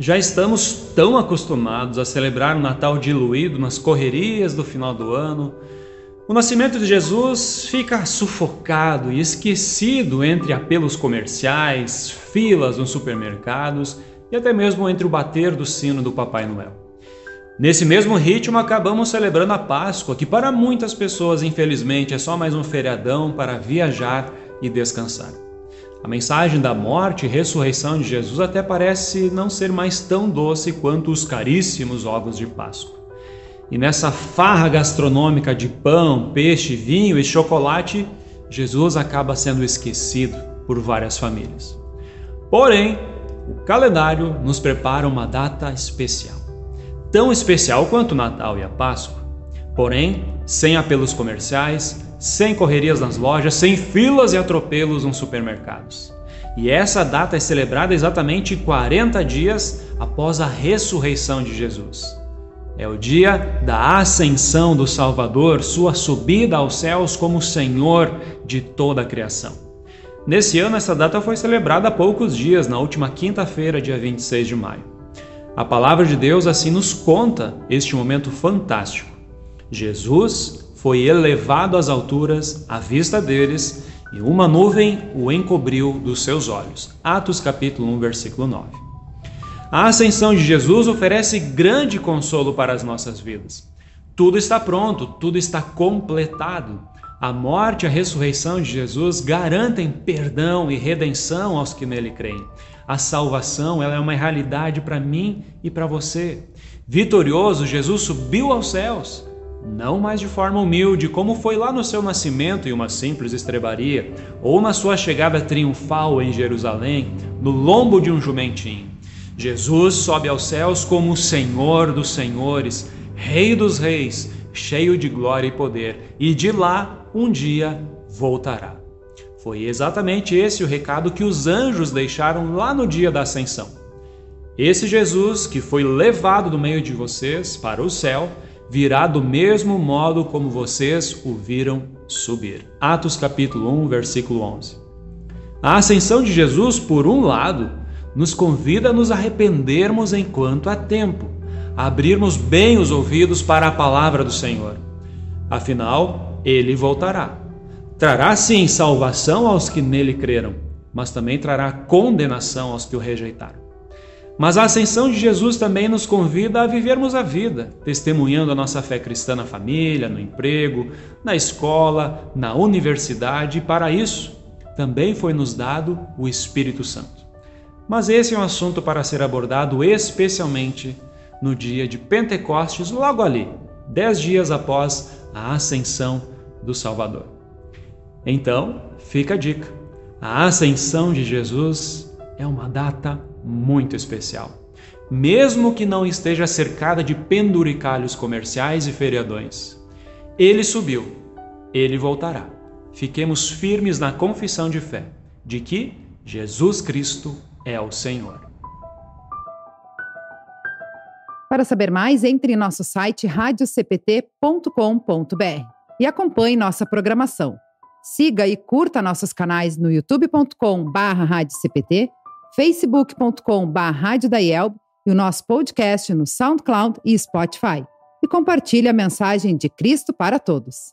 Já estamos tão acostumados a celebrar o Natal diluído nas correrias do final do ano. O nascimento de Jesus fica sufocado e esquecido entre apelos comerciais, filas nos supermercados e até mesmo entre o bater do sino do Papai Noel. Nesse mesmo ritmo, acabamos celebrando a Páscoa, que para muitas pessoas, infelizmente, é só mais um feriadão para viajar e descansar. A mensagem da morte e ressurreição de Jesus até parece não ser mais tão doce quanto os caríssimos ovos de Páscoa. E nessa farra gastronômica de pão, peixe, vinho e chocolate, Jesus acaba sendo esquecido por várias famílias. Porém, o calendário nos prepara uma data especial. Tão especial quanto o Natal e a Páscoa. Porém, sem apelos comerciais, sem correrias nas lojas, sem filas e atropelos nos supermercados. E essa data é celebrada exatamente 40 dias após a ressurreição de Jesus. É o dia da ascensão do Salvador, sua subida aos céus como Senhor de toda a criação. Nesse ano, essa data foi celebrada há poucos dias, na última quinta-feira, dia 26 de maio. A palavra de Deus assim nos conta este momento fantástico. Jesus foi elevado às alturas à vista deles, e uma nuvem o encobriu dos seus olhos. Atos capítulo 1, versículo 9. A ascensão de Jesus oferece grande consolo para as nossas vidas. Tudo está pronto, tudo está completado. A morte e a ressurreição de Jesus garantem perdão e redenção aos que nele creem. A salvação ela é uma realidade para mim e para você. Vitorioso, Jesus subiu aos céus não mais de forma humilde, como foi lá no seu nascimento em uma simples estrebaria, ou na sua chegada triunfal em Jerusalém, no lombo de um jumentinho. Jesus sobe aos céus como Senhor dos Senhores, Rei dos Reis, cheio de glória e poder, e de lá um dia voltará. Foi exatamente esse o recado que os anjos deixaram lá no dia da ascensão. Esse Jesus que foi levado do meio de vocês para o céu virá do mesmo modo como vocês o viram subir. Atos capítulo 1, versículo 11. A ascensão de Jesus, por um lado, nos convida a nos arrependermos enquanto há tempo, a abrirmos bem os ouvidos para a palavra do Senhor. Afinal, ele voltará. Trará sim salvação aos que nele creram, mas também trará condenação aos que o rejeitaram. Mas a ascensão de Jesus também nos convida a vivermos a vida, testemunhando a nossa fé cristã na família, no emprego, na escola, na universidade, e para isso também foi nos dado o Espírito Santo. Mas esse é um assunto para ser abordado especialmente no dia de Pentecostes, logo ali, dez dias após a ascensão do Salvador. Então, fica a dica: a ascensão de Jesus é uma data muito especial. Mesmo que não esteja cercada de penduricalhos comerciais e feriadões. Ele subiu, ele voltará. Fiquemos firmes na confissão de fé de que Jesus Cristo é o Senhor. Para saber mais, entre em nosso site radiocpt.com.br e acompanhe nossa programação. Siga e curta nossos canais no youtube.com/radiocpt facebook.com.br e o nosso podcast no SoundCloud e Spotify. E compartilhe a mensagem de Cristo para todos.